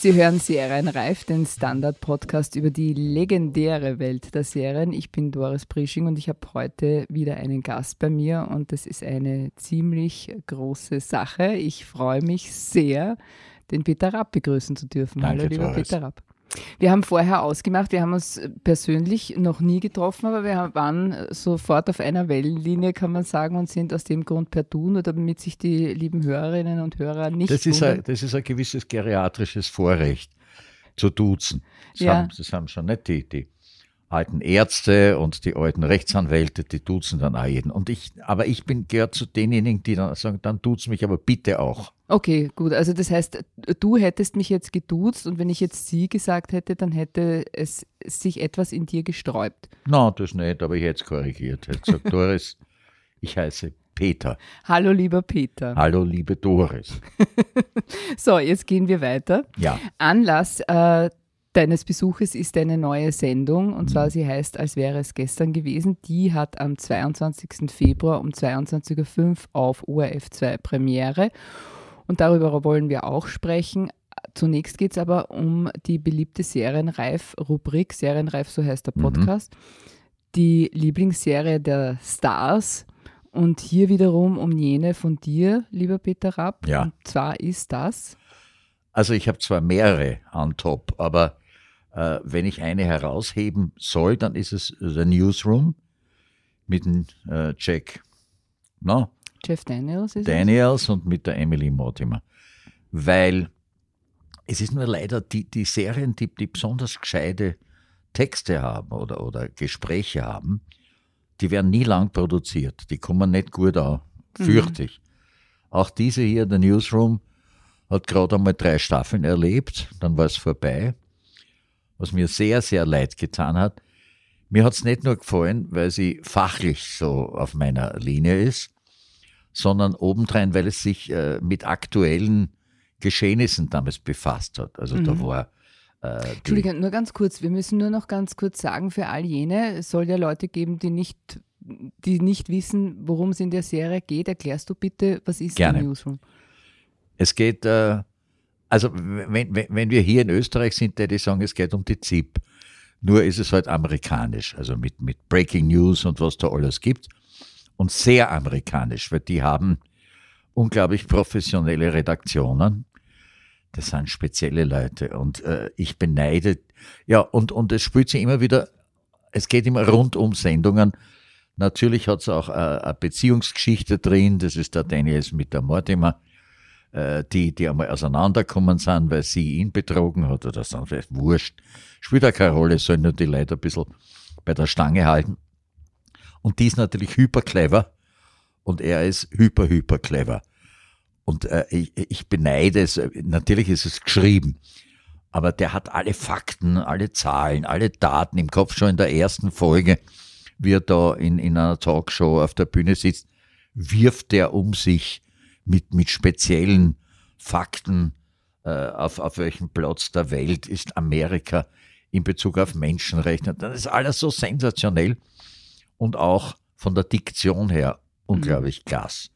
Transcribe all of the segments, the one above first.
Sie hören Serienreif, den Standard-Podcast über die legendäre Welt der Serien. Ich bin Doris Prisching und ich habe heute wieder einen Gast bei mir und das ist eine ziemlich große Sache. Ich freue mich sehr, den Peter Rapp begrüßen zu dürfen. Danke, Hallo, lieber Doris. Peter Rapp. Wir haben vorher ausgemacht, wir haben uns persönlich noch nie getroffen, aber wir waren sofort auf einer Wellenlinie, kann man sagen, und sind aus dem Grund per Du, nur damit sich die lieben Hörerinnen und Hörer nicht Das ist, ein, das ist ein gewisses geriatrisches Vorrecht, zu duzen. Das, Ja. haben, das haben schon nicht die, die alten Ärzte und die alten Rechtsanwälte, die duzen dann auch jeden. Und ich, aber ich bin gehört zu denjenigen, die dann sagen, dann tut's mich aber bitte auch. Okay, gut. Also das heißt, du hättest mich jetzt geduzt und wenn ich jetzt sie gesagt hätte, dann hätte es sich etwas in dir gesträubt. Na, das nicht, aber ich hätte es korrigiert. Ich hätte gesagt, Doris, ich heiße Peter. Hallo, lieber Peter. Hallo, liebe Doris. So, jetzt gehen wir weiter. Ja, Anlass äh, deines Besuches ist eine neue Sendung und zwar sie heißt Als wäre es gestern gewesen. Die hat am 22. Februar um 22.05 Uhr auf ORF 2 Premiere und darüber wollen wir auch sprechen. Zunächst geht es aber um die beliebte Serienreif-Rubrik. Serienreif, so heißt der Podcast. Die Lieblingsserie der Stars. Und hier wiederum um jene von dir, lieber Peter Rapp. Ja. Und zwar ist das. also ich habe zwar mehrere on top, aber äh, wenn ich eine herausheben soll, dann ist es The Newsroom mit dem äh, Jack no, Jeff Daniels ist? Daniels und mit der Emily Mortimer. Weil es ist nur leider die, die Serien, die, die besonders gescheite Texte haben oder, oder Gespräche haben, die werden nie lang produziert. Die kommen nicht gut an, fürchte ich. Auch diese hier, der Newsroom, hat gerade einmal drei Staffeln erlebt, dann war es vorbei, was mir sehr, sehr leid getan hat. Mir hat es nicht nur gefallen, weil sie fachlich so auf meiner Linie ist, sondern obendrein, weil es sich äh, mit aktuellen Geschehnissen damals befasst hat. Also da war äh, die, Entschuldigung, nur ganz kurz. Wir müssen nur noch ganz kurz sagen für all jene, es soll ja Leute geben, die nicht, die nicht wissen, worum es in der Serie geht. Erklärst du bitte, was ist Gerne. der Newsroom? Es geht, äh, also wenn, wenn, wenn wir hier in Österreich sind, die sagen, es geht um die ZIP. Nur ist es halt amerikanisch, also mit, mit Breaking News und was da alles gibt. Und sehr amerikanisch, weil die haben unglaublich professionelle Redaktionen. Das sind spezielle Leute und äh, ich beneide, ja, und, und es spielt sich immer wieder, es geht immer rund um Sendungen. Natürlich hat es auch äh, eine Beziehungsgeschichte drin, das ist der Daniels mit der Mortimer äh, die, die einmal auseinanderkommen sind, weil sie ihn betrogen hat oder so, vielleicht wurscht. Spielt auch keine Rolle, sollen nur die Leute ein bisschen bei der Stange halten. Und die ist natürlich hyper clever und er ist hyper, hyper clever. Und äh, ich, ich beneide es, natürlich ist es geschrieben, aber der hat alle Fakten, alle Zahlen, alle Daten im Kopf schon in der ersten Folge, wie er da in, in einer Talkshow auf der Bühne sitzt, wirft er um sich mit, mit speziellen Fakten, äh, auf, auf welchem Platz der Welt ist Amerika in Bezug auf Menschenrechte. Das ist alles so sensationell und auch von der Diktion her unglaublich klasse.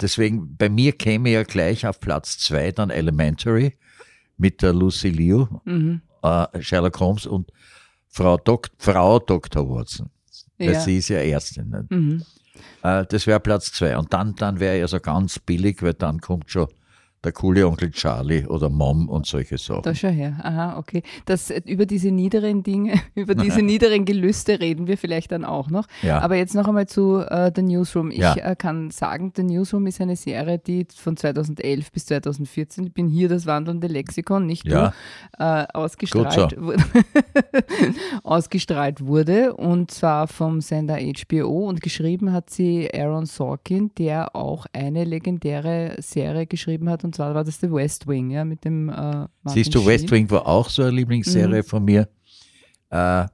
Deswegen, bei mir käme ja gleich auf Platz zwei dann Elementary mit der Lucy Liu, Mhm. äh, Sherlock Holmes und Frau, Dok Frau Dr. Watson. Weil Ja. sie ist ja Ärztin. Nicht? Mhm. Äh, das wäre Platz zwei. Und dann, dann wäre ja so ganz billig, weil dann kommt schon der coole Onkel Charlie oder Mom und solche Sachen. Da schau her. Aha, okay. Das, über diese niederen Dinge, über diese niederen Gelüste reden wir vielleicht dann auch noch. Ja. Aber jetzt noch einmal zu äh, The Newsroom. Ich Ja. äh, kann sagen, The Newsroom ist eine Serie, die von 2011 bis 2014, ich bin hier das wandelnde Lexikon, nicht Ja. du, äh, ausgestrahlt, so. wurde, ausgestrahlt wurde. Und zwar vom Sender HBO. Und geschrieben hat sie Aaron Sorkin, der auch eine legendäre Serie geschrieben hat. Und zwar war das The West Wing, ja, mit dem äh, Siehst du, West. Wing war auch so eine Lieblingsserie von mir. Äh,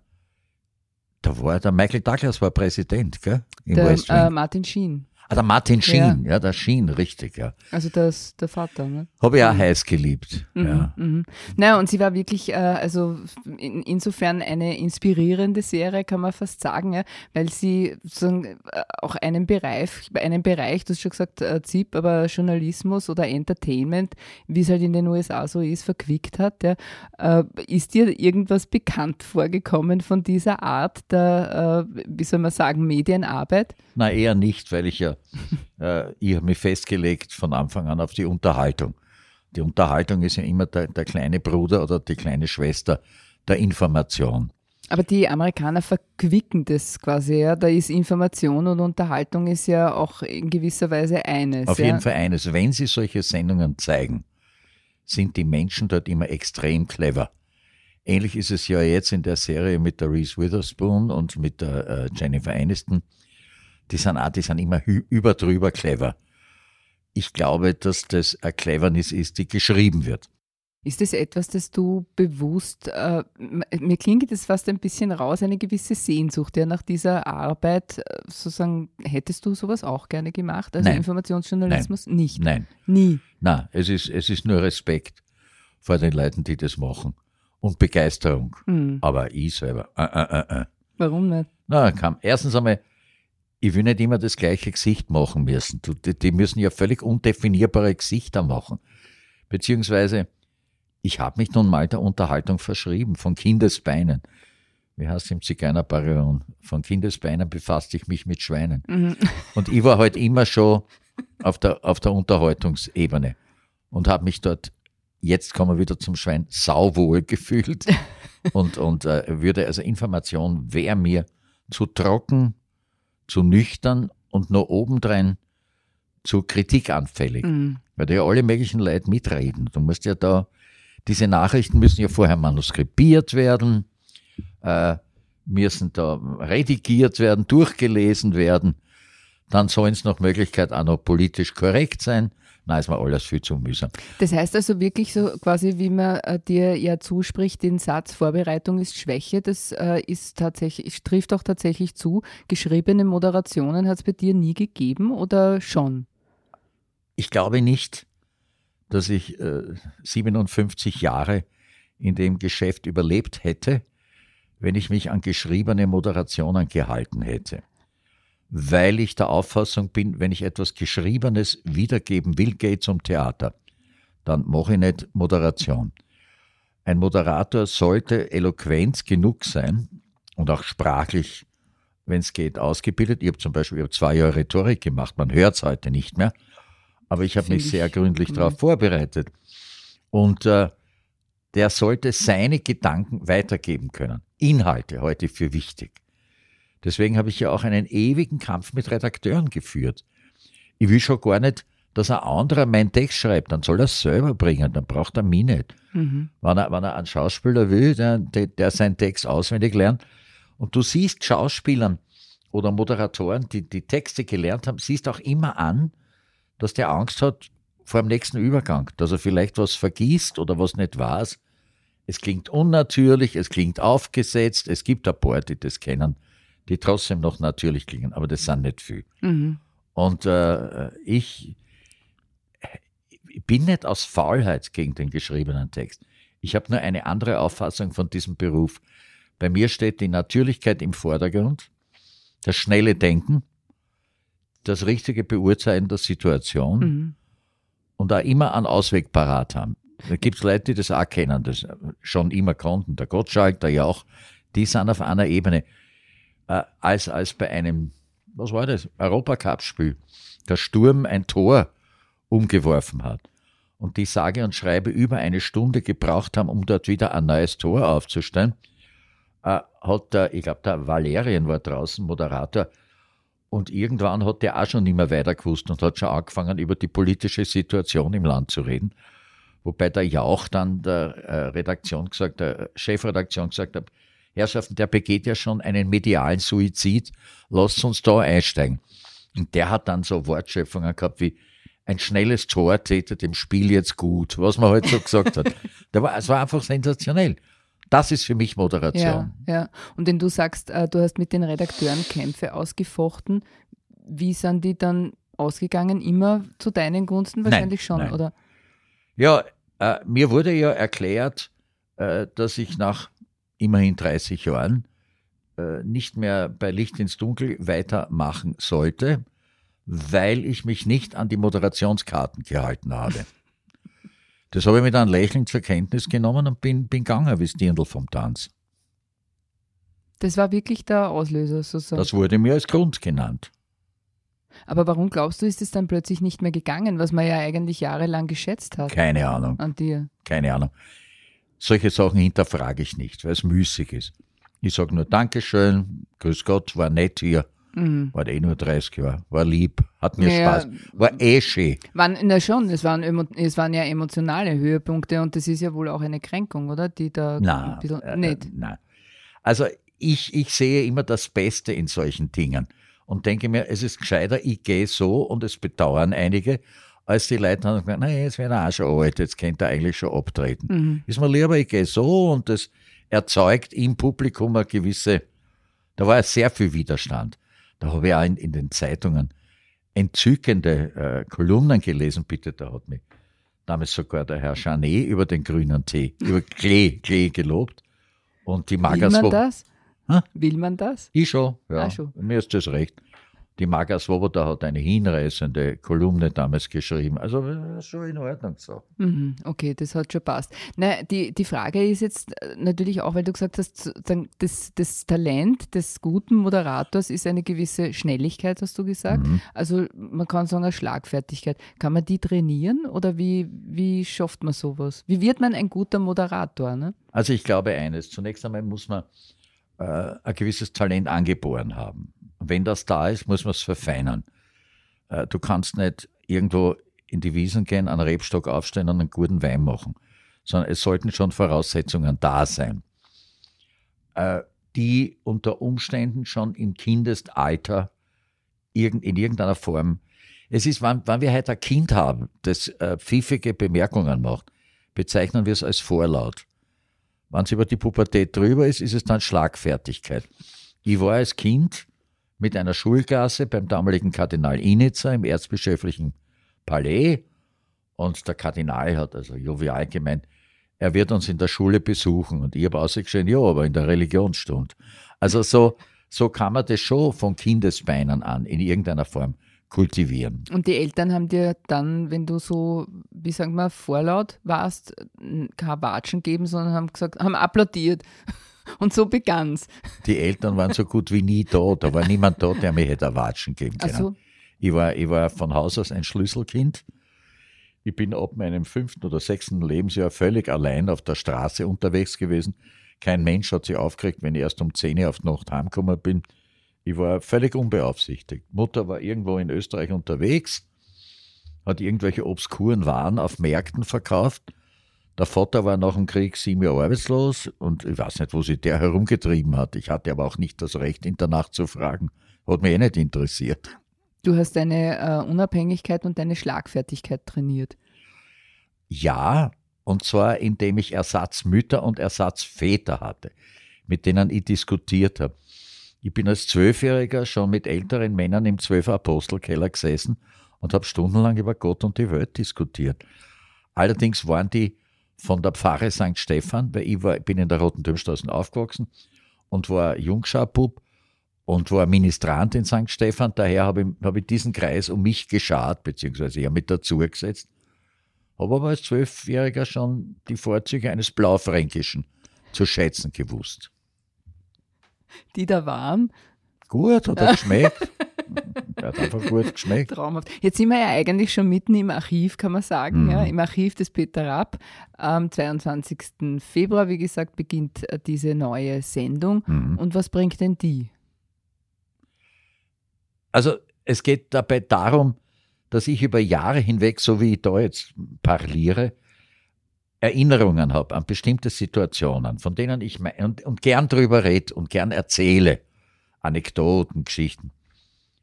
da war der Michael Douglas war Präsident, gell? Im Der, West Wing. äh, Martin Sheen. Ah, der Martin Schien, ja, ja der Schien, richtig, ja. Also das, der Vater, ne? Habe ich auch heiß geliebt, mhm, ja. Mhm. Naja, und sie war wirklich, äh, also in, insofern eine inspirierende Serie, kann man fast sagen, ja, weil sie sozusagen äh, auch einen Bereich, einen Bereich, du hast schon gesagt, äh, ZIP, aber Journalismus oder Entertainment, wie es halt in den USA so ist, verquickt hat. Ja. Äh, ist dir irgendwas bekannt vorgekommen von dieser Art der, äh, wie soll man sagen, Medienarbeit? Na, eher nicht, weil ich ja äh, ich habe mich festgelegt von Anfang an auf die Unterhaltung. Die Unterhaltung ist ja immer der, der kleine Bruder oder die kleine Schwester der Information. Aber die Amerikaner verquicken das quasi, ja. Da ist Information und Unterhaltung ist ja auch in gewisser Weise eines. Auf ja? jeden Fall eines. Wenn sie solche Sendungen zeigen, sind die Menschen dort immer extrem clever. Ähnlich ist es ja jetzt in der Serie mit der Reese Witherspoon und mit der äh, Jennifer Aniston die sind auch, die sind immer überdrüber clever. Ich glaube, dass das eine Cleverness ist, die geschrieben wird. Ist das etwas, das du bewusst, äh, mir klingt das fast ein bisschen raus, eine gewisse Sehnsucht ja, nach dieser Arbeit, äh, sozusagen, hättest du sowas auch gerne gemacht? Also Nein. Informationsjournalismus Nein. nicht? Nein. Nie? Nein, es ist, es ist nur Respekt vor den Leuten, die das machen und Begeisterung. Mhm. Aber ich selber, äh, äh, äh, äh. Warum nicht? Na, kam. Erstens einmal, ich will nicht immer das gleiche Gesicht machen müssen. Die, müssen ja völlig undefinierbare Gesichter machen. Beziehungsweise, ich habe mich nun mal der Unterhaltung verschrieben, von Kindesbeinen. Wie heißt es im Zigeunerparion? Von Kindesbeinen befasste ich mich mit Schweinen. Mhm. Und ich war halt immer schon auf der, auf der Unterhaltungsebene und habe mich dort, jetzt kommen wir wieder zum Schwein, sauwohl gefühlt. und und äh, würde, also Information wäre mir zu trocken, zu nüchtern und nur obendrein zu kritikanfällig. Mhm. Weil da ja alle möglichen Leute mitreden. Du musst ja da, diese Nachrichten müssen ja vorher manuskribiert werden, äh, müssen da redigiert werden, durchgelesen werden. Dann sollen es nach Möglichkeit auch noch politisch korrekt sein. Nein, ist mir alles viel zu mühsam. Das heißt also wirklich so quasi, wie man äh, dir ja zuspricht, den Satz Vorbereitung ist Schwäche, das äh, ist tatsächlich, trifft auch tatsächlich zu. Geschriebene Moderationen hat es bei dir nie gegeben oder schon? Ich glaube nicht, dass ich äh, 57 Jahre in dem Geschäft überlebt hätte, wenn ich mich an geschriebene Moderationen gehalten hätte weil ich der Auffassung bin, wenn ich etwas Geschriebenes wiedergeben will, gehe zum Theater. Dann mache ich nicht Moderation. Ein Moderator sollte eloquent genug sein und auch sprachlich, wenn es geht, ausgebildet. Ich habe zum Beispiel ich hab zwei Jahre Rhetorik gemacht, man hört es heute nicht mehr, aber ich habe mich sehr gründlich mhm. darauf vorbereitet. Und äh, der sollte seine Gedanken weitergeben können. Inhalte heute für wichtig. Deswegen habe ich ja auch einen ewigen Kampf mit Redakteuren geführt. Ich will schon gar nicht, dass ein anderer meinen Text schreibt, dann soll er es selber bringen, dann braucht er mich nicht. Mhm. Wenn, er, wenn er einen Schauspieler will, der, der seinen Text auswendig lernt, und du siehst Schauspielern oder Moderatoren, die die Texte gelernt haben, siehst auch immer an, dass der Angst hat vor dem nächsten Übergang, dass er vielleicht was vergisst oder was nicht weiß. Es klingt unnatürlich, es klingt aufgesetzt, es gibt ein paar, die das kennen die trotzdem noch natürlich klingen, aber das sind nicht viel. Mhm. Und äh, ich, bin nicht aus Faulheit gegen den geschriebenen Text. Ich habe nur eine andere Auffassung von diesem Beruf. Bei mir steht die Natürlichkeit im Vordergrund, das schnelle Denken, das richtige Beurteilen der Situation mhm. und auch immer einen Ausweg parat haben. Da gibt es Leute, die das auch kennen, das schon immer konnten. Der Gottschalk, der Jauch, die sind auf einer Ebene äh, als, als bei einem, was war das, Europacup-Spiel, der Sturm ein Tor umgeworfen hat. Und die sage und schreibe über eine Stunde gebraucht haben, um dort wieder ein neues Tor aufzustellen, äh, hat der, ich glaube, der Valerien war draußen, Moderator, und irgendwann hat der auch schon nicht mehr weiter gewusst und hat schon angefangen, über die politische Situation im Land zu reden. Wobei der Jauch dann der äh, Redaktion gesagt, der Chefredaktion gesagt hat, Herrschaften, der begeht ja schon einen medialen Suizid, lasst uns da einsteigen. Und der hat dann so Wortschöpfungen gehabt wie, ein schnelles Tor täte dem Spiel jetzt gut, was man heute halt so gesagt hat. Der war, es war einfach sensationell. Das ist für mich Moderation. Ja, ja. Und wenn du sagst, äh, du hast mit den Redakteuren Kämpfe ausgefochten, wie sind die dann ausgegangen? Immer zu deinen Gunsten wahrscheinlich Nein, schon, nein. oder? Ja, äh, mir wurde ja erklärt, äh, dass ich nach immerhin 30 Jahren äh, nicht mehr bei Licht ins Dunkel weitermachen sollte, weil ich mich nicht an die Moderationskarten gehalten habe. Das habe ich mit einem Lächeln zur Kenntnis genommen und bin, bin gegangen wie Dirndl vom Tanz. Das war wirklich der Auslöser sozusagen. Das wurde mir als Grund genannt. Aber warum glaubst du, ist es dann plötzlich nicht mehr gegangen, was man ja eigentlich jahrelang geschätzt hat Keine Ahnung, an dir? keine Ahnung. Solche Sachen hinterfrage ich nicht, weil es müßig ist. Ich sage nur Dankeschön, Grüß Gott, war nett hier, Mhm. war eh nur 30 Jahre, war lieb, hat mir Ja, Spaß, war eh schön. Waren, na schon, es waren, es waren ja emotionale Höhepunkte und das ist ja wohl auch eine Kränkung, oder? Die da Nein, ein bisschen. äh, nicht. äh, nein. Also ich, ich sehe immer das Beste in solchen Dingen und denke mir, es ist gescheiter, ich gehe so und es bedauern einige, als die Leute haben gesagt, nein, jetzt wird er auch schon alt, jetzt könnte er eigentlich schon abtreten. Mhm. Ist mir lieber, ich gehe so und das erzeugt im Publikum eine gewisse, da war ja sehr viel Widerstand. Da habe ich auch in, in den Zeitungen entzückende äh, Kolumnen gelesen, bitte, da hat mich damals sogar der Herr Janet über den grünen Tee, über Klee, Klee gelobt. Und die Will Magas, man das? Hä? Will man das? ich schon, ja. Ah, schon. Mir ist das recht. Die Maga Svoboda hat eine hinreißende Kolumne damals geschrieben. Also ist schon in Ordnung so. Mhm, okay, das hat schon passt. Na, die, die Frage ist jetzt äh, natürlich auch, weil du gesagt hast, das, das Talent des guten Moderators ist eine gewisse Schnelligkeit, hast du gesagt. Mhm. Also man kann sagen, eine Schlagfertigkeit. Kann man die trainieren oder wie, wie schafft man sowas? Wie wird man ein guter Moderator? Ne? Also ich glaube eines. Zunächst einmal muss man äh, ein gewisses Talent angeboren haben. Wenn das da ist, muss man es verfeinern. Äh, du kannst nicht irgendwo in die Wiesen gehen, einen Rebstock aufstellen und einen guten Wein machen, sondern es sollten schon Voraussetzungen da sein, äh, die unter Umständen schon im Kindestalter irgend, in irgendeiner Form, es ist, wann, wann wir heute ein Kind haben, das äh, pfiffige Bemerkungen macht, bezeichnen wir es als Vorlaut. Wenn es über die Pubertät drüber ist, ist es dann Schlagfertigkeit. Ich war als Kind mit einer Schulklasse beim damaligen Kardinal Initzer im erzbischöflichen Palais und der Kardinal hat also jovial gemeint, er wird uns in der Schule besuchen und ich habe ausgeschrieben, ja, aber in der Religionsstunde. Also so, so kann man das schon von Kindesbeinen an in irgendeiner Form kultivieren. Und die Eltern haben dir dann, wenn du so, wie sagen wir, vorlaut warst, kein Watschen geben, sondern haben gesagt, haben applaudiert. Und so begann's. Die Eltern waren so gut wie nie da, da war niemand da, der mir hätte Watschen geben können. Also, Ich war, ich war von Haus aus ein Schlüsselkind. Ich bin ab meinem fünften oder sechsten Lebensjahr völlig allein auf der Straße unterwegs gewesen. Kein Mensch hat sich aufgeregt, wenn ich erst um 10 Uhr auf die Nacht heimgekommen bin. Ich war völlig unbeaufsichtigt. Mutter war irgendwo in Österreich unterwegs, hat irgendwelche obskuren Waren auf Märkten verkauft. Der Vater war nach dem Krieg sieben Jahre arbeitslos und ich weiß nicht, wo sich der herumgetrieben hat. Ich hatte aber auch nicht das Recht, ihn danach zu fragen. Hat mich eh nicht interessiert. du hast deine äh, Unabhängigkeit und deine Schlagfertigkeit trainiert. Ja, und zwar indem ich Ersatzmütter und Ersatzväter hatte, mit denen ich diskutiert habe. Ich bin als Zwölfjähriger schon mit älteren Männern im Zwölfer Apostelkeller gesessen und habe stundenlang über Gott und die Welt diskutiert. Allerdings waren die von der Pfarre St. Stephan, weil ich war, bin in der Roten Dürmstraße aufgewachsen und war Jungschaubub und war Ministrant in St. Stephan. Daher habe ich, habe ich diesen Kreis um mich geschart, beziehungsweise ja mit dazu gesetzt. Habe aber als Zwölfjähriger schon die Vorzüge eines Blaufränkischen zu schätzen gewusst. Die da waren, Gut, hat er geschmeckt. Er hat einfach gut geschmeckt. traumhaft. Jetzt sind wir ja eigentlich schon mitten im Archiv, kann man sagen, Mhm. ja, im Archiv des Peter Rapp. Am 22. Februar, wie gesagt, beginnt äh, diese neue Sendung. Mhm. Und was bringt denn die? Also es geht dabei darum, dass ich über Jahre hinweg, so wie ich da jetzt parliere, Erinnerungen habe an bestimmte Situationen, von denen ich me- und, und gern drüber rede und gern erzähle. Anekdoten, Geschichten.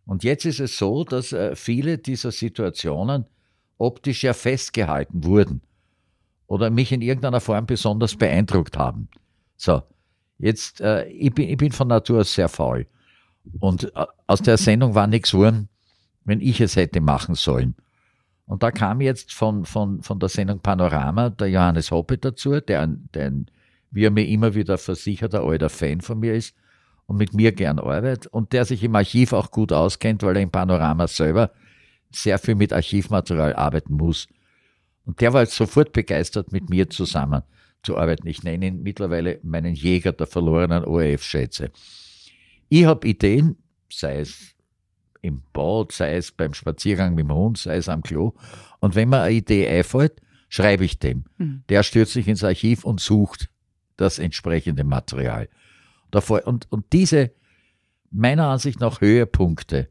Und jetzt ist es so, dass äh, viele dieser Situationen optisch ja festgehalten wurden oder mich in irgendeiner Form besonders beeindruckt haben. So, jetzt, äh, ich, bin, ich bin von Natur aus sehr faul. Und äh, aus der Sendung war nichts geworden, wenn ich es hätte machen sollen. Und da kam jetzt von, von, von der Sendung Panorama der Johannes Hoppe dazu, der, der wie er mir immer wieder versichert, ein alter Fan von mir ist und mit mir gern arbeitet und der sich im Archiv auch gut auskennt, weil er im Panorama selber sehr viel mit Archivmaterial arbeiten muss. Und der war jetzt sofort begeistert, mit mir zusammen zu arbeiten. Ich nenne ihn mittlerweile meinen Jäger der verlorenen ORF-Schätze. Ich habe Ideen, sei es im Bad, sei es beim Spaziergang mit dem Hund, sei es am Klo. Und wenn mir eine Idee einfällt, schreibe ich dem. Mhm. Der stürzt sich ins Archiv und sucht das entsprechende Material. Und, und diese meiner Ansicht nach Höhepunkte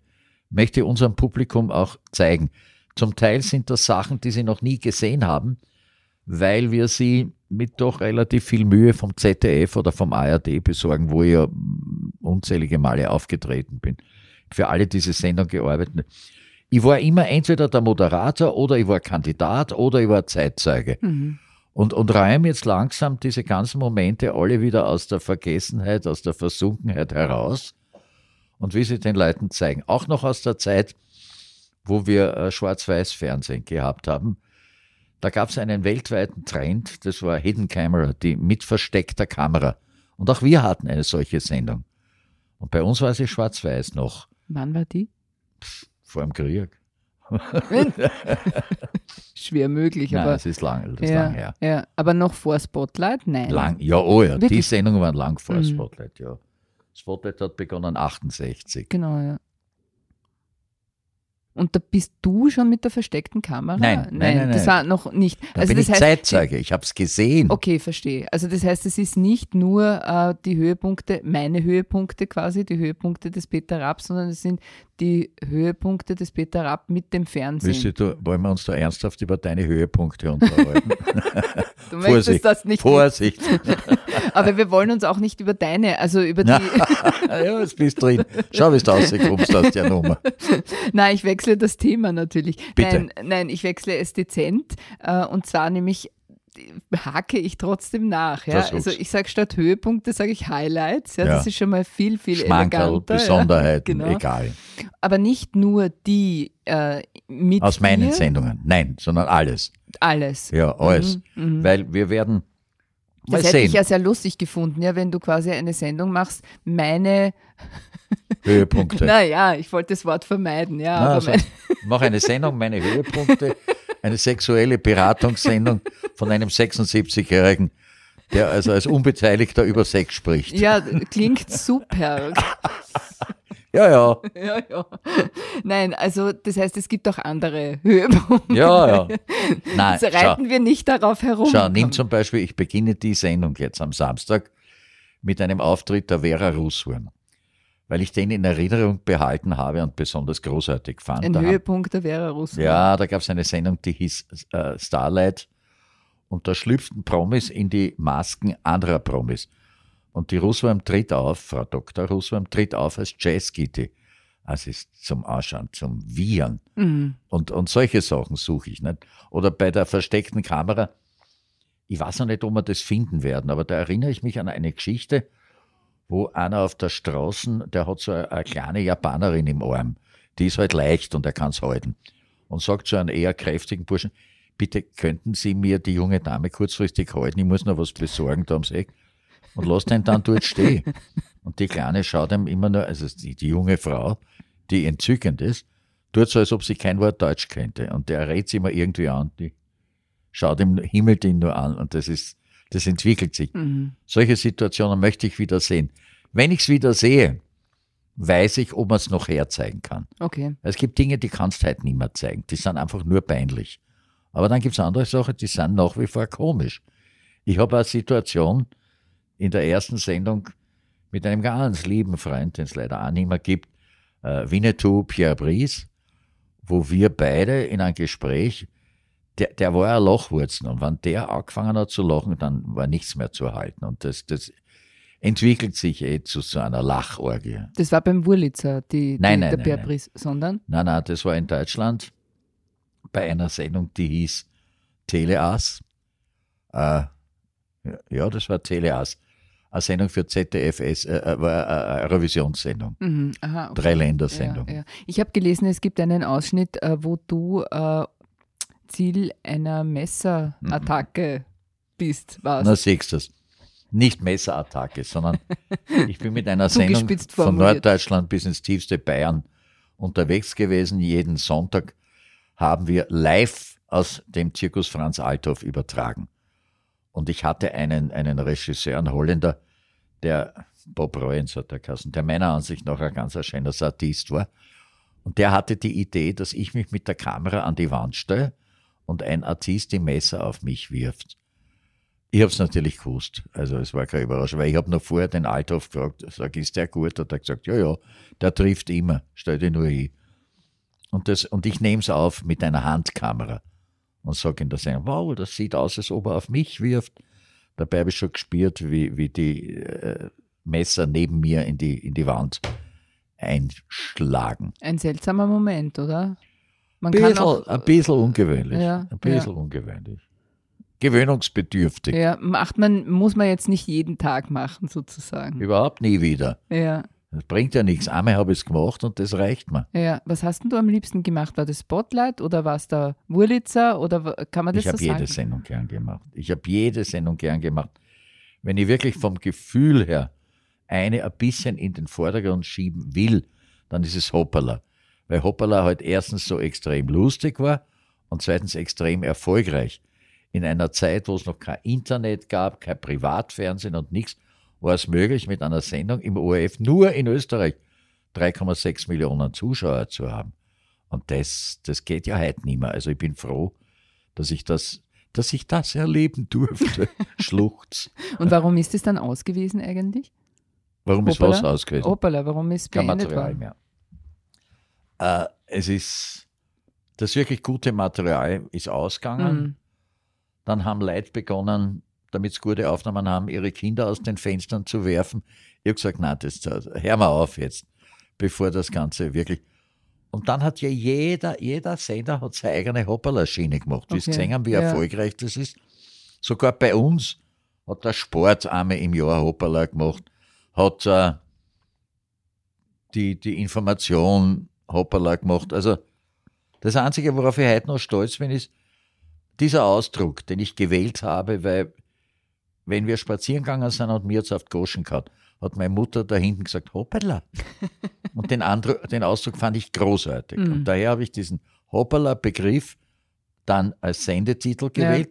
möchte ich unserem Publikum auch zeigen. Zum Teil sind das Sachen, die sie noch nie gesehen haben, weil wir sie mit doch relativ viel Mühe vom ZDF oder vom ARD besorgen, wo ich ja unzählige Male aufgetreten bin. Für alle diese Sendung gearbeitet. Ich war immer entweder der Moderator oder ich war Kandidat oder ich war Zeitzeuge. Mhm. Und, und räume jetzt langsam diese ganzen Momente alle wieder aus der Vergessenheit, aus der Versunkenheit heraus und wie sie den Leuten zeigen. Auch noch aus der Zeit, wo wir äh, Schwarz-Weiß-Fernsehen gehabt haben. Da gab es einen weltweiten Trend, das war Hidden Camera, die mit versteckter Kamera. Und auch wir hatten eine solche Sendung. Und bei uns war sie schwarz-weiß noch. Wann war die? Vor dem Krieg. Schwer möglich, Nein, aber. es ist lang, das ja, lang her. Ja, aber noch vor Spotlight? Nein. Lang, ja, oh ja, Wirklich? die Sendungen waren lang vor Mhm. Spotlight, ja. Spotlight hat begonnen 68. Genau, ja. Und da bist du schon mit der versteckten Kamera? Nein, nein, nein, das nein. war noch nicht. Da also bin das ich heißt, Zeitzeuge, ich habe es gesehen. Okay, verstehe. Also das heißt, es ist nicht nur äh, die Höhepunkte, meine Höhepunkte quasi, die Höhepunkte des Peter Rapp, sondern es sind die Höhepunkte des Peter Rapp mit dem Fernsehen. Wisst ihr, du, wollen wir uns da ernsthaft über deine Höhepunkte unterhalten? du möchtest Vorsicht, das nicht. Vorsicht. Aber wir wollen uns auch nicht über deine, also über die. ja, jetzt bist du drin. Schau, wie du rauskommst aus der Nummer. Nein, ich wechsle das Thema natürlich. Bitte. Nein, nein, ich wechsle es dezent. Äh, und zwar nämlich hake ich trotzdem nach. Ja? Also ich sage statt Höhepunkte, sage ich Highlights. Ja? Ja. Das ist schon mal viel, viel Schmankerl, eleganter. Besonderheiten, ja? genau. egal. Aber nicht nur die äh, mit Aus meinen dir, Sendungen. Nein, sondern alles. Alles. Ja, alles. Mhm, mhm. Weil wir werden mal Das hätte ich ja sehr lustig gefunden, ja, wenn du quasi eine Sendung machst, meine, Höhepunkte. naja, ich wollte das Wort vermeiden, ja, Na, also, mach eine Sendung, meine Höhepunkte, eine sexuelle Beratungssendung von einem 76-Jährigen, der also als Unbeteiligter über Sex spricht. ja, klingt super. Ja, ja, ja, ja. Nein, also das heißt, es gibt auch andere Höhepunkte. ja, ja. Nein, Jetzt schau, reiten wir nicht darauf herum. schau, nimm zum Beispiel, ich beginne die Sendung jetzt am Samstag mit einem Auftritt der Vera Russwurm, weil ich den in Erinnerung behalten habe und besonders großartig fand. Ein Da haben- Höhepunkt der Vera Russland. Ja, da gab es eine Sendung, die hieß äh, Starlight und da schlüpften Promis in die Masken anderer Promis. Und die Russwurm tritt auf, Frau Dr. Russwurm tritt auf als Jazzgitti. Also ist zum Ausschauen, zum Wiehern. Mhm. Und, und solche Sachen suche ich nicht. Oder bei der versteckten Kamera, ich weiß noch nicht, ob wir das finden werden, aber da erinnere ich mich an eine Geschichte, wo einer auf der Straße, der hat so eine, eine kleine Japanerin im Arm, die ist halt leicht und er kann es halten. Und sagt zu einem eher kräftigen Burschen, bitte könnten Sie mir die junge Dame kurzfristig halten, ich muss noch was besorgen da ums Eck. Und lass den dann dort stehen. Und die Kleine schaut ihm immer nur, also die, die junge Frau, die entzückend ist, tut so, als ob sie kein Wort Deutsch könnte. Und der rät sie immer irgendwie an, die schaut ihm, himmelt ihn nur an. Und das ist, das entwickelt sich. Mhm. Solche Situationen möchte ich wieder sehen. Wenn ich es wieder sehe, weiß ich, ob man es noch herzeigen kann. Okay. Es gibt Dinge, die kannst du halt nicht mehr zeigen. Die sind einfach nur peinlich. Aber dann gibt es andere Sachen, die sind nach wie vor komisch. Ich habe eine Situation in der ersten Sendung mit einem ganz lieben Freund, den es leider auch nicht mehr gibt, äh, Winnetou Pierre Brice, wo wir beide in einem Gespräch, der, der war ein Lochwurzen und wenn der angefangen hat zu lachen, dann war nichts mehr zu halten. Und das, das entwickelt sich eh zu so einer Lachorgie. Das war beim Wurlitzer, die, die, nein, der nein, nein. Brice, sondern? Nein, nein, das war in Deutschland bei einer Sendung, die hieß Teleas. Äh, ja, das war Teleas. eine Sendung für ZDFS, äh, äh, war eine Eurovisionssendung. Mhm. Aha, okay. Drei Ländersendung. Ja, ja. Ich habe gelesen, es gibt einen Ausschnitt, äh, wo du äh, Ziel einer Messerattacke bist. Was? Na, siehst du das. Nicht Messerattacke, sondern ich bin mit einer Sendung von. Norddeutschland bis ins tiefste Bayern unterwegs gewesen. Jeden Sonntag haben wir live aus dem Zirkus Franz Althoff übertragen. Und ich hatte einen, einen Regisseur, einen Holländer, der Bob Royens hat der Kassen, der meiner Ansicht nach ein ganz schöner Artist war. Und der hatte die Idee, dass ich mich mit der Kamera an die Wand stelle und ein Artist die Messer auf mich wirft. Ich habe es natürlich gewusst, also es war keine Überraschung, weil ich habe noch vorher den Althoff gefragt, sag, ist der gut? Hat er gesagt, ja, ja, der trifft immer, stell dich nur hin. Und, das, und ich nehme es auf mit einer Handkamera und sage in der Sendung, wow, das sieht aus, als ob er auf mich wirft. Dabei habe ich schon gespürt, wie, wie die äh, Messer neben mir in die, in die Wand einschlagen. Ein seltsamer Moment, oder? Man Bisschen, kann auch, ein bisschen ungewöhnlich. Ja, ein bisschen ungewöhnlich. Gewöhnungsbedürftig. ja, macht man, muss man jetzt nicht jeden Tag machen, sozusagen. Überhaupt nie wieder. Ja, Das bringt ja nichts. Einmal habe ich es gemacht und das reicht mir. ja. Was hast denn du am liebsten gemacht? War das Spotlight oder war es der Wurlitzer oder kann man das Ich habe so jede sagen? Sendung gern gemacht. Ich habe jede Sendung gern gemacht. Wenn ich wirklich vom Gefühl her eine ein bisschen in den Vordergrund schieben will, dann ist es Hoppala. Weil Hoppala halt erstens so extrem lustig war und zweitens extrem erfolgreich. In einer Zeit, wo es noch kein Internet gab, kein Privatfernsehen und nichts, war es möglich, mit einer Sendung im ORF nur in Österreich 3,6 Millionen Zuschauer zu haben. Und das, das geht ja heute nicht mehr. Also ich bin froh, dass ich das, dass ich das erleben durfte. Schluchz. Und warum ist es dann ausgewiesen eigentlich? Warum ist Hoppala. was ausgewählt? Hoppala, warum ist Kein beendet Material worden? mehr. Äh, es ist, das wirklich gute Material ist ausgegangen. Mhm. Dann haben Leute begonnen, damit sie gute Aufnahmen haben, ihre Kinder aus den Fenstern zu werfen. Ich habe gesagt, nein, das, hör mal auf jetzt, bevor das Ganze wirklich. Und dann hat ja jeder, jeder Sender hat seine eigene Hoppala-Schiene gemacht. Okay, gesehen haben, wie ja. erfolgreich das ist. Sogar bei uns hat der Sport einmal im Jahr Hoppala gemacht, hat äh, die, die Information Hoppala gemacht. Also das Einzige, worauf ich heute noch stolz bin, ist dieser Ausdruck, den ich gewählt habe, weil wenn wir spazieren gegangen sind und mir jetzt auf die Goschen gehabt, hat meine Mutter da hinten gesagt, Hoppala. und den, Andru- den Ausdruck fand ich großartig. Mhm. Und daher habe ich diesen Hoppala-Begriff dann als Sendetitel Ja. gewählt.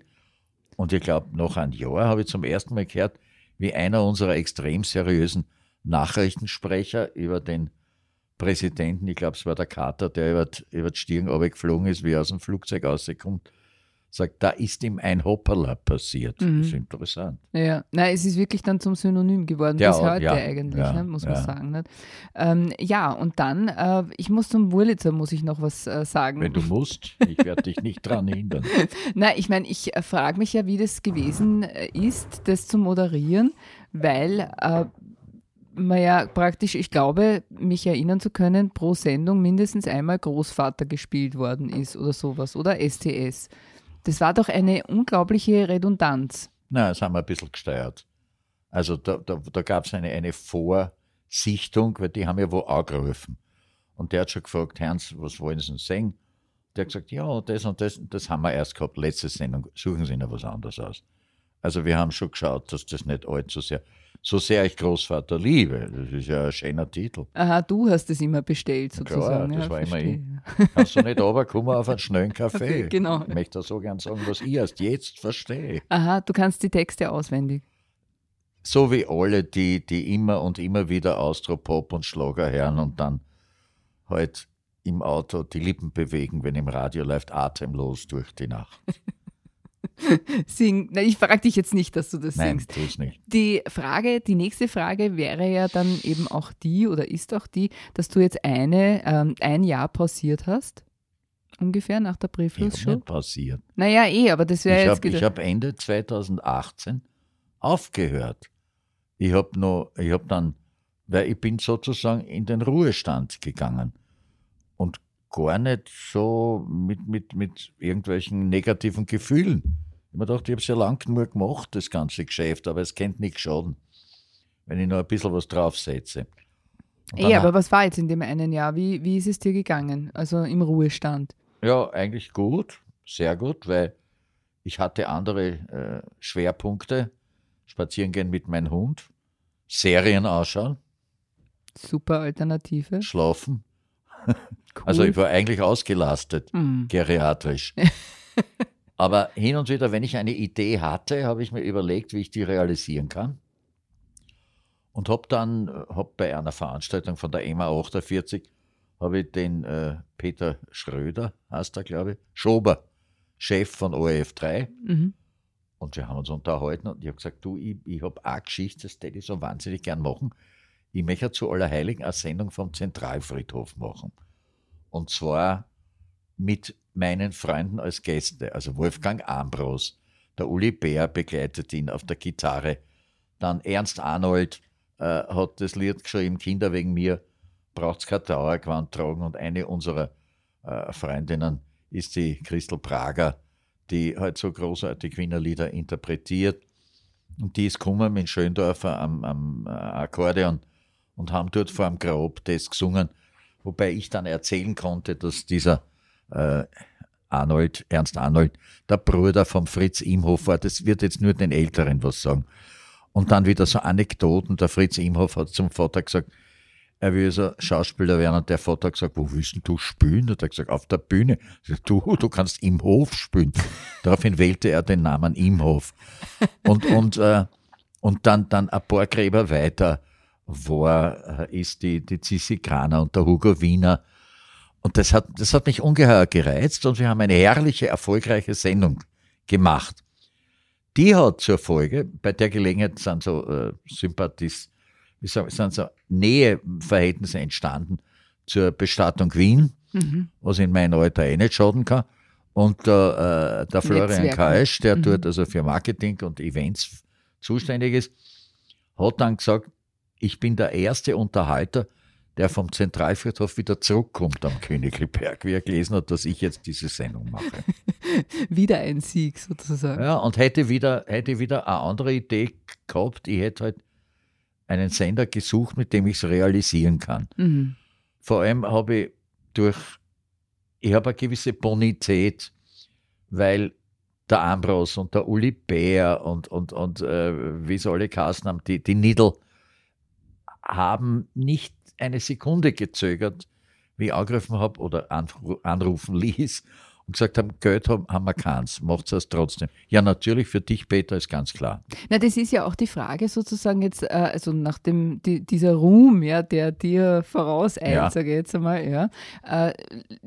Und ich glaube, nach einem Jahr habe ich zum ersten Mal gehört, wie einer unserer extrem seriösen Nachrichtensprecher über den Präsidenten, ich glaube, es war der Kater, der über, die- über die Stirn geflogen ist, wie er aus dem Flugzeug rauskommt, sagt, da ist ihm ein Hoppala passiert. Mhm. Das ist interessant. Ja, nein, es ist wirklich dann zum Synonym geworden, Ja, bis heute ja, eigentlich, ja, ne, muss man sagen. Ähm, ja, und dann, äh, ich muss zum Wurlitzer, muss ich noch was äh, sagen. Wenn du musst, ich werde dich nicht dran hindern. Nein, ich meine, ich äh, frage mich ja, wie das gewesen äh, ist, das zu moderieren, weil äh, man ja praktisch, ich glaube, mich erinnern zu können, pro Sendung mindestens einmal Großvater gespielt worden ist oder sowas oder STS. Das war doch eine unglaubliche Redundanz. Na, das haben wir ein bisschen gesteuert. Also da, da, da gab es eine, eine Vorsichtung, weil die haben ja wo angerufen. Und der hat schon gefragt, Hans, was wollen Sie denn singen? Der hat gesagt, ja, das und das, das haben wir erst gehabt, letzte Sendung, suchen Sie noch was anderes aus. Also wir haben schon geschaut, dass das nicht allzu sehr, so sehr ich Großvater liebe, das ist ja ein schöner Titel. Aha, du hast es immer bestellt sozusagen. das ja, war immer verstehe. Kannst du nicht runterkommen auf einen schnellen Kaffee? Genau. Ich möchte so gern sagen, was ich erst jetzt verstehe. Aha, du kannst die Texte auswendig. So wie alle, die, die immer und immer wieder Austropop und Schlager hören und dann halt im Auto die Lippen bewegen, wenn im Radio läuft, atemlos durch die Nacht. Sing. Na, ich frage dich jetzt nicht, dass du das Nein, singst. tu's nicht. Die Frage, die nächste Frage wäre ja dann eben auch die oder ist auch die, dass du jetzt eine, ähm, ein Jahr pausiert hast. Ungefähr nach der Ich Brieflos-Show. nicht passiert. Naja, eh, aber das wäre Ich jetzt habe gedacht- hab Ende 2018 aufgehört. Ich habe noch, ich habe dann, weil ich bin sozusagen in den Ruhestand gegangen und gar nicht so mit, mit, mit irgendwelchen negativen Gefühlen. Ich mir gedacht, ich habe es ja lang genug gemacht, das ganze Geschäft, aber es kennt nicht schaden. wenn ich noch ein bisschen was draufsetze. Ja, aber was war jetzt in dem einen Jahr? Wie, wie ist es dir gegangen? Also im Ruhestand? Ja, eigentlich gut, sehr gut, weil ich hatte andere äh, Schwerpunkte. Spazieren gehen mit meinem Hund, Serien anschauen. Super Alternative. Schlafen. Cool. Also ich war eigentlich ausgelastet, mm. geriatrisch. Aber hin und wieder, wenn ich eine Idee hatte, habe ich mir überlegt, wie ich die realisieren kann. Und habe dann hab bei einer Veranstaltung von der EMA 48 habe ich den äh, Peter Schröder, heißt er, glaube ich, Schober, Chef von ORF 3. Mhm. Und wir haben uns unterhalten und ich habe gesagt, du, ich, ich habe eine Geschichte, das hätte ich so wahnsinnig gern machen. Ich möchte zu Allerheiligen eine Sendung vom Zentralfriedhof machen. Und zwar mit meinen Freunden als Gäste. Also Wolfgang Ambros, der Uli Bär begleitet ihn auf der Gitarre. Dann Ernst Arnold äh, hat das Lied geschrieben, Kinder wegen mir, braucht es kein Trauergewand tragen. Und eine unserer äh, Freundinnen ist die Christel Prager, die halt so großartig Wiener Lieder interpretiert. Und die ist gekommen mit Schöndorfer am, am äh, Akkordeon und haben dort vor dem Grab das gesungen, wobei ich dann erzählen konnte, dass dieser äh, Arnold, Ernst Arnold, der Bruder vom Fritz Imhoff war. Das wird jetzt nur den Älteren was sagen. Und dann wieder so Anekdoten. Der Fritz Imhoff hat zum Vater gesagt, er will so Schauspieler werden und der Vater hat gesagt, wo willst du spielen? Und er hat gesagt, auf der Bühne. Du, du kannst im Hof spielen. Daraufhin wählte er den Namen Imhof. Und, und, äh, und dann, dann ein paar Gräber weiter war, äh, ist die, die Cissi Kraner und der Hugo Wiener. Und das hat, das hat mich ungeheuer gereizt und wir haben eine herrliche, erfolgreiche Sendung gemacht. Die hat zur Folge, bei der Gelegenheit sind so äh, Sympathis, wie sagen, sind so Näheverhältnisse entstanden zur Bestattung Wien, mhm. was in meinem Alter eh nicht schaden kann. Und der, äh, der Florian Kaisch, der mhm. dort also für Marketing und Events zuständig ist, hat dann gesagt, ich bin der erste Unterhalter, der vom Zentralfriedhof wieder zurückkommt am Königelberg, wie er gelesen hat, dass ich jetzt diese Sendung mache. wieder ein Sieg sozusagen. Ja, und hätte wieder, hätte wieder eine andere Idee gehabt. Ich hätte halt einen Sender gesucht, mit dem ich es realisieren kann. Mhm. Vor allem habe ich durch, ich habe eine gewisse Bonität, weil der Ambros und der Uli Bär und, und, und äh, wie sie alle Kassen haben, die, die Nidl, haben nicht eine Sekunde gezögert, wie ich angegriffen habe oder anrufen ließ und gesagt haben, Geld haben, haben wir keins, macht es trotzdem. Ja, natürlich, für dich, Peter, ist ganz klar. Na, das ist ja auch die Frage sozusagen jetzt, äh, also nach dem, die, dieser Ruhm, ja, der dir vorauseilt, ja. sage ich jetzt einmal, ja, äh,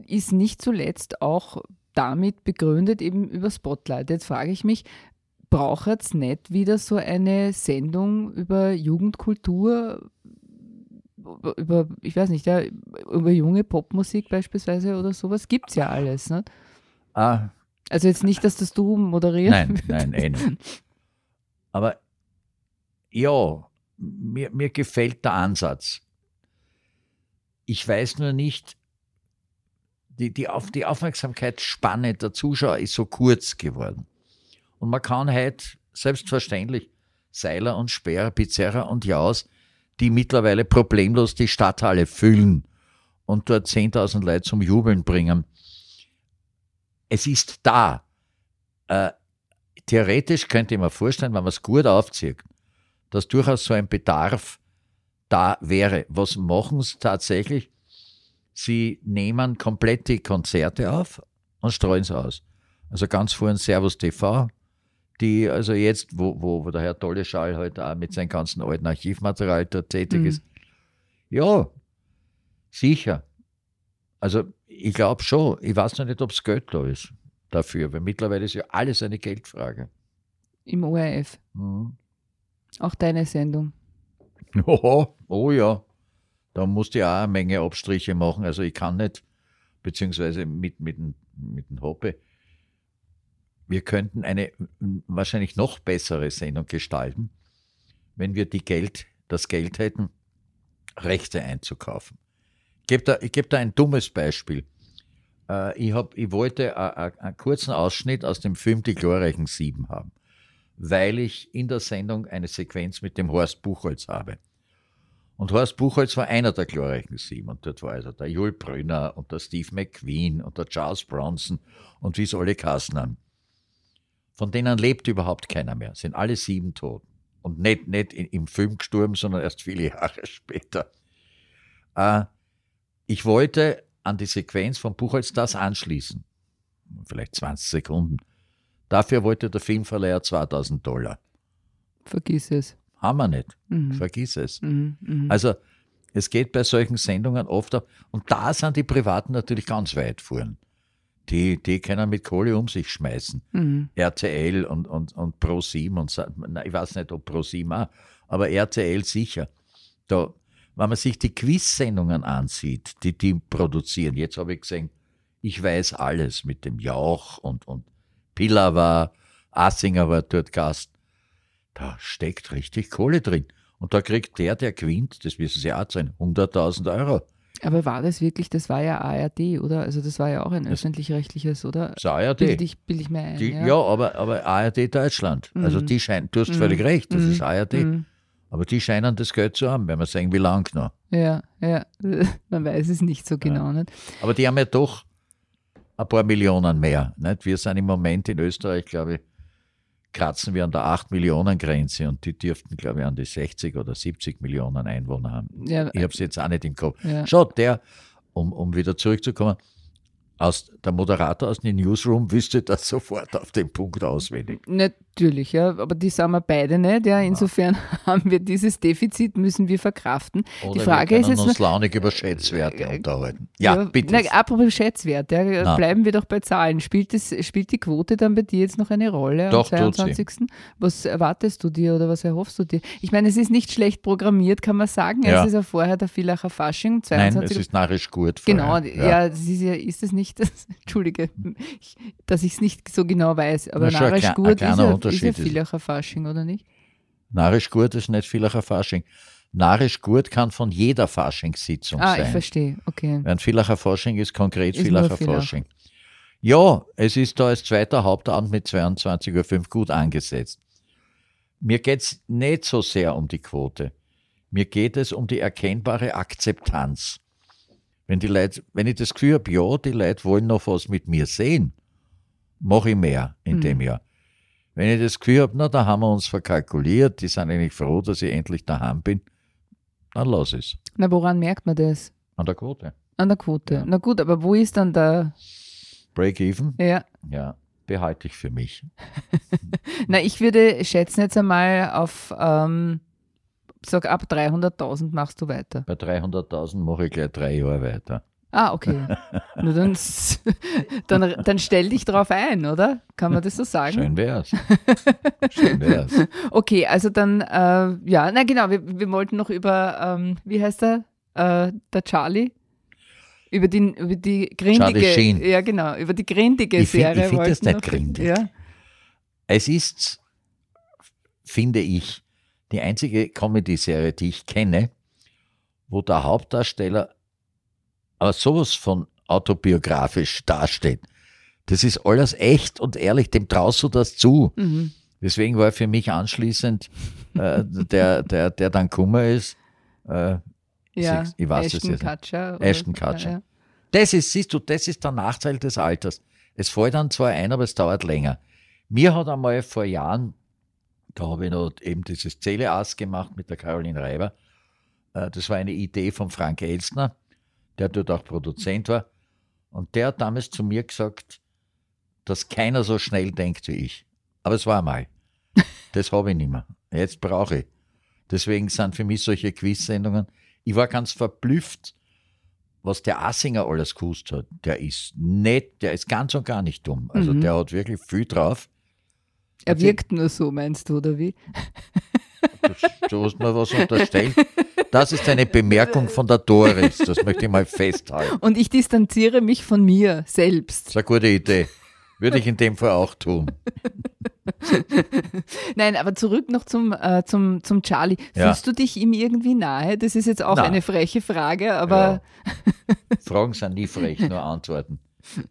ist nicht zuletzt auch damit begründet eben über Spotlight. Jetzt frage ich mich, braucht es nicht wieder so eine Sendung über Jugendkultur, über, ich weiß nicht, ja, über junge Popmusik beispielsweise oder sowas, gibt es ja alles. Ne? Ah. Also jetzt nicht, dass das du moderieren Nein, nein, eh nicht. Aber ja, mir, mir gefällt der Ansatz. Ich weiß nur nicht, die, die, Auf, die Aufmerksamkeitsspanne der Zuschauer ist so kurz geworden. Und man kann halt selbstverständlich Seiler und Speer, Pizarra und Jaus die mittlerweile problemlos die Stadthalle füllen und dort 10.000 Leute zum Jubeln bringen. Es ist da. Äh, theoretisch könnte ich mir vorstellen, wenn man es gut aufzieht, dass durchaus so ein Bedarf da wäre. Was machen sie tatsächlich? Sie nehmen komplett die Konzerte auf und streuen sie aus. Also ganz vorhin Servus TV, die also jetzt, wo, wo, wo der Herr Dolleschall halt auch mit seinem ganzen alten Archivmaterial dort tätig mhm. ist. Ja, sicher. Also ich glaube schon, ich weiß noch nicht, ob es Geld da ist dafür, weil mittlerweile ist ja alles eine Geldfrage. Im ORF. Mhm. Auch deine Sendung. Oh, oh ja. Da musste ich auch eine Menge Abstriche machen. Also ich kann nicht, beziehungsweise mit, mit, mit dem Hoppe, wir könnten eine wahrscheinlich noch bessere Sendung gestalten, wenn wir die Geld, das Geld hätten, Rechte einzukaufen. Ich gebe da, geb da ein dummes Beispiel. Äh, ich, hab, ich wollte einen kurzen Ausschnitt aus dem Film Die glorreichen Sieben haben, weil ich in der Sendung eine Sequenz mit dem Horst Buchholz habe. Und Horst Buchholz war einer der glorreichen sieben. Und dort war also der Jul Brünner und der Steve McQueen und der Charles Bronson und wie es alle Kassen haben. Von denen lebt überhaupt keiner mehr. Sind alle sieben tot. Und nicht, nicht im Film gestorben, sondern erst viele Jahre später. Äh, ich wollte an die Sequenz von Buchholz das anschließen. Vielleicht 20 Sekunden. Dafür wollte der Filmverleiher 2000 Dollar. Vergiss es. Haben wir nicht. Mhm. Vergiss es. Mhm, mhm. Also es geht bei solchen Sendungen oft ab. Und da sind die Privaten natürlich ganz weit vorn. Die, die können mit Kohle um sich schmeißen. Mhm. RTL und, und, und Pro7 und na, ich weiß nicht, ob Pro7 auch, aber RTL sicher. Da, wenn man sich die Quiz-Sendungen ansieht, die die produzieren, jetzt habe ich gesehen, ich weiß alles mit dem Jauch und, und Pilla war, Assinger war dort Gast. Da steckt richtig Kohle drin. Und da kriegt der, der gewinnt, das wissen Sie auch sein, 100.000 Euro. Aber war das wirklich, das war ja ARD, oder? Also das war ja auch ein öffentlich-rechtliches, oder? Das ARD. Bild ich, bild ich mir ein. Die, ja. ja. aber, aber ARD Deutschland. Also Mhm. die scheinen, du hast Mhm. völlig recht, das Mhm. ist ARD. Mhm. Aber die scheinen das Geld zu haben, wenn wir sagen, wie lang noch. Ja, ja. Man weiß es nicht so genau. Nicht? Aber die haben ja doch ein paar Millionen mehr. Nicht? Wir sind im Moment in Österreich, glaube ich, kratzen wir an der 8 Millionen Grenze und die dürften, glaube ich, an die 60 oder 70 Millionen Einwohner haben. Ja, Ich habe es jetzt auch nicht im Kopf. ja. Schaut, der, um, um wieder zurückzukommen, aus, der Moderator aus dem Newsroom wüsste das sofort auf den Punkt auswendig. Natürlich, ja, aber die sind wir beide nicht. Ja, insofern haben wir dieses Defizit, müssen wir verkraften. Oder die Frage wir ist können jetzt uns nur, launig über Schätzwerte unterhalten. Ja, bitte. Na, apropos Schätzwert, ja, bleiben wir doch bei Zahlen. Spielt, das, spielt die Quote dann bei dir jetzt noch eine Rolle Doch, am tut sie. 22.? Was erwartest du dir oder was erhoffst du dir? Ich meine, es ist nicht schlecht programmiert, kann man sagen. Ja. Es ist ja vorher der Villacher Fasching, Nein, 22. es ist narrisch gut. Genau, vorher. ja, das ist ja, ist es nicht, das, Entschuldige, dass ich es nicht so genau weiß, aber Na, ein gut ist kleiner ja, ist ja Unterschied Villacher Fasching, oder nicht? Narisch gut ist nicht Villacher Fasching. Narisch gut kann von jeder Faschingssitzung Ah, ich sein. verstehe, okay. Während Villacher Fasching ist konkret Ist Villacher. Fasching. Ja, es ist da als zweiter Hauptabend mit 22.05 Uhr gut angesetzt. Mir geht es nicht so sehr um die Quote. Mir geht es um die erkennbare Akzeptanz. Wenn, die Leute, wenn ich das Gefühl habe, ja, die Leute wollen noch was mit mir sehen, mache ich mehr in Mhm. dem Jahr. Wenn ich das Gefühl habe, na, da haben wir uns verkalkuliert, die sind eigentlich froh, dass ich endlich daheim bin, dann lass es. Na, woran merkt man das? An der Quote. An der Quote. Ja. Na gut, aber wo ist dann der, Break-even, ja, ja, behalte ich für mich. na, ich würde schätzen jetzt einmal auf, ähm, sag ab 300.000 machst du weiter. Bei 300.000 mache ich gleich drei Jahre weiter. Ah, okay. Nur dann, dann, dann stell dich drauf ein, oder? Kann man das so sagen? Schön wär's. Schön wär's. Okay, also dann, äh, ja, na genau, wir, wir wollten noch über, ähm, wie heißt er, äh, der Charlie? Über die, über die grindige, ja genau, über die grindige Ich find- Serie. ich find das nicht grindig. Ja, Es ist, finde ich, die einzige Comedy-Serie, die ich kenne, wo der Hauptdarsteller aber sowas von autobiografisch dasteht. Das ist alles echt und ehrlich, dem traust du das zu. mhm. Deswegen war für mich anschließend äh, der, der, der dann Kummer ist, äh, ja. Ich- ich weiß es Ashton jetzt nicht. Kutcher. Ashton Kutcher. Ja, ja. Das ist, siehst du, das ist der Nachteil des Alters. Es fällt dann zwar ein, aber es dauert länger. Mir hat einmal vor Jahren, da habe ich noch eben dieses Zähleass gemacht mit der Caroline Reiber. Äh, Das war eine Idee von Frank Elstner, der dort auch Produzent war. Und der hat damals zu mir gesagt, dass keiner so schnell denkt wie ich. Aber es war einmal. Das habe ich nicht mehr. Jetzt brauche ich. Deswegen sind für mich solche Quiz-Sendungen. Ich war ganz verblüfft, was der Assinger alles gewusst hat. Der ist nett, der ist ganz und gar nicht dumm. Also Mhm. der hat wirklich viel drauf. Er wirkt nur so, meinst du, oder wie? Du, hast mir was unterstellt. Das ist eine Bemerkung von der Doris. Das möchte ich mal festhalten. Und ich distanziere mich von mir selbst. Das ist eine gute Idee. Würde ich in dem Fall auch tun. Nein, aber zurück noch zum, äh, zum, zum Charlie. Ja. Fühlst du dich ihm irgendwie nahe? Das ist jetzt auch Na. eine freche Frage, aber Fragen sind nie frech, nur Antworten.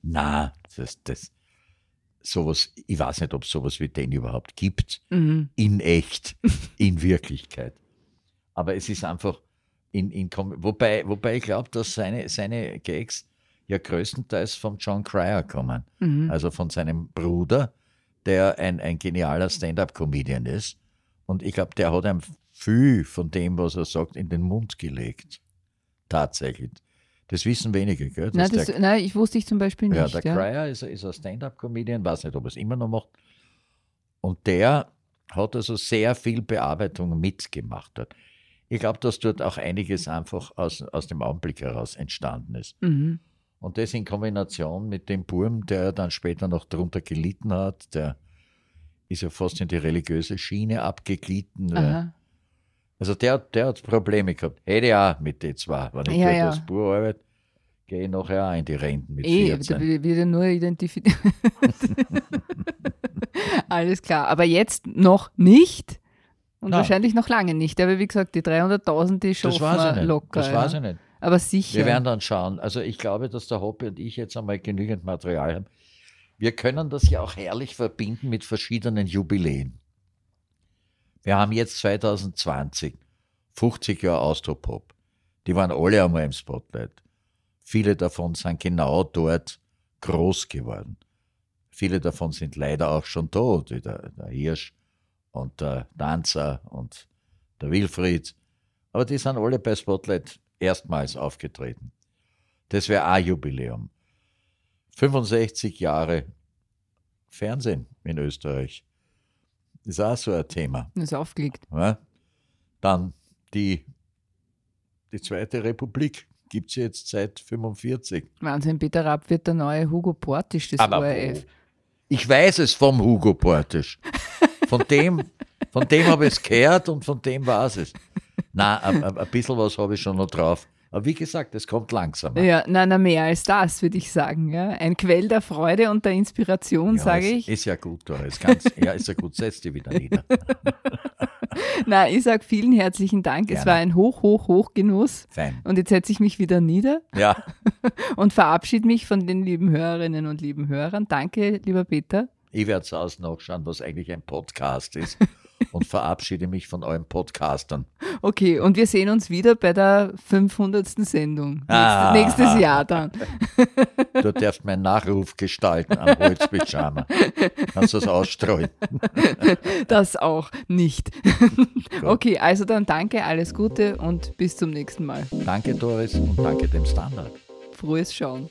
Na, das, das. Sowas, ich weiß nicht, ob es sowas wie den überhaupt gibt, Mhm. in echt, in Wirklichkeit. Aber es ist einfach, in, in, wobei, wobei ich glaube, dass seine, seine Gags ja größtenteils von John Cryer kommen, Mhm. also von seinem Bruder, der ein, ein genialer Stand-up-Comedian ist. Und ich glaube, der hat ihm viel von dem, was er sagt, in den Mund gelegt. Tatsächlich. Das wissen wenige, gell? Nein, das, nein, ich wusste ich zum Beispiel ja, nicht. der Ja, Cryer ist, ist ein Stand-up-Comedian, weiß nicht, ob er es immer noch macht. Und der hat also sehr viel Bearbeitung mitgemacht dort. Ich glaube, dass dort auch einiges einfach aus, aus dem Augenblick heraus entstanden ist. Mhm. Und das in Kombination mit dem Burm, der dann später noch darunter gelitten hat, der ist ja fast in die religiöse Schiene abgeglitten. Also der, der hat Probleme gehabt. Hätte ich auch mit den zwei. Wenn ich Ja, ja. als Bur arbeite, gehe ich nachher auch in die Renten mit Eh, 14. da wird ja nur identifiziert. Alles klar, aber jetzt noch nicht und Na. wahrscheinlich noch lange nicht. Aber wie gesagt, die 300.000, die Das schaffen ich wir locker. das weiß ja. ich nicht. Aber sicher. Wir werden dann schauen. Also ich glaube, dass der Hoppe und ich jetzt einmal genügend Material haben. Wir können das ja auch herrlich verbinden mit verschiedenen Jubiläen. Wir haben jetzt 2020 50 Jahre Austropop. Die waren alle einmal im Spotlight. Viele davon sind genau dort groß geworden. Viele davon sind leider auch schon tot, wie der, der Hirsch und der Danzer und der Wilfried. Aber die sind alle bei Spotlight erstmals aufgetreten. Das wäre ein Jubiläum. 65 Jahre Fernsehen in Österreich. Ist auch so ein Thema. ist aufgelegt. Ja? Dann die, die Zweite Republik gibt es jetzt seit 45. Wahnsinn, Peter Rapp wird der neue Hugo Portisch des Aber ORF. Ich weiß es vom Hugo Portisch. Von dem, von dem habe ich es gehört und von dem war es. Na, ein, ein ein bisschen was habe ich schon noch drauf. Aber wie gesagt, es kommt langsam. Ja, na, na, mehr als das, würde ich sagen. Ja. Ein Quell der Freude und der Inspiration, Ja, sage ich. Ist ja gut, Doris. Ganz, ja, ist ja gut. Setz dich wieder nieder. Na, ich sage vielen herzlichen Dank. Es Gerne. war ein hoch, hoch, hoch Genuss. Fein. Und jetzt setze ich mich wieder nieder Ja, und verabschiede mich von den lieben Hörerinnen und lieben Hörern. Danke, lieber Peter. ich werde zu Hause nachschauen, was eigentlich ein Podcast ist und verabschiede mich von euren Podcastern. Okay, und wir sehen uns wieder bei der 500. Sendung. Ah. Nächstes Jahr dann. Du darfst meinen Nachruf gestalten am Holzpyjama. Kannst du das ausstreuen? Das auch nicht. Okay, also dann danke, alles Gute und bis zum nächsten Mal. Danke, Doris, und danke dem Standard. Frohes Schauen.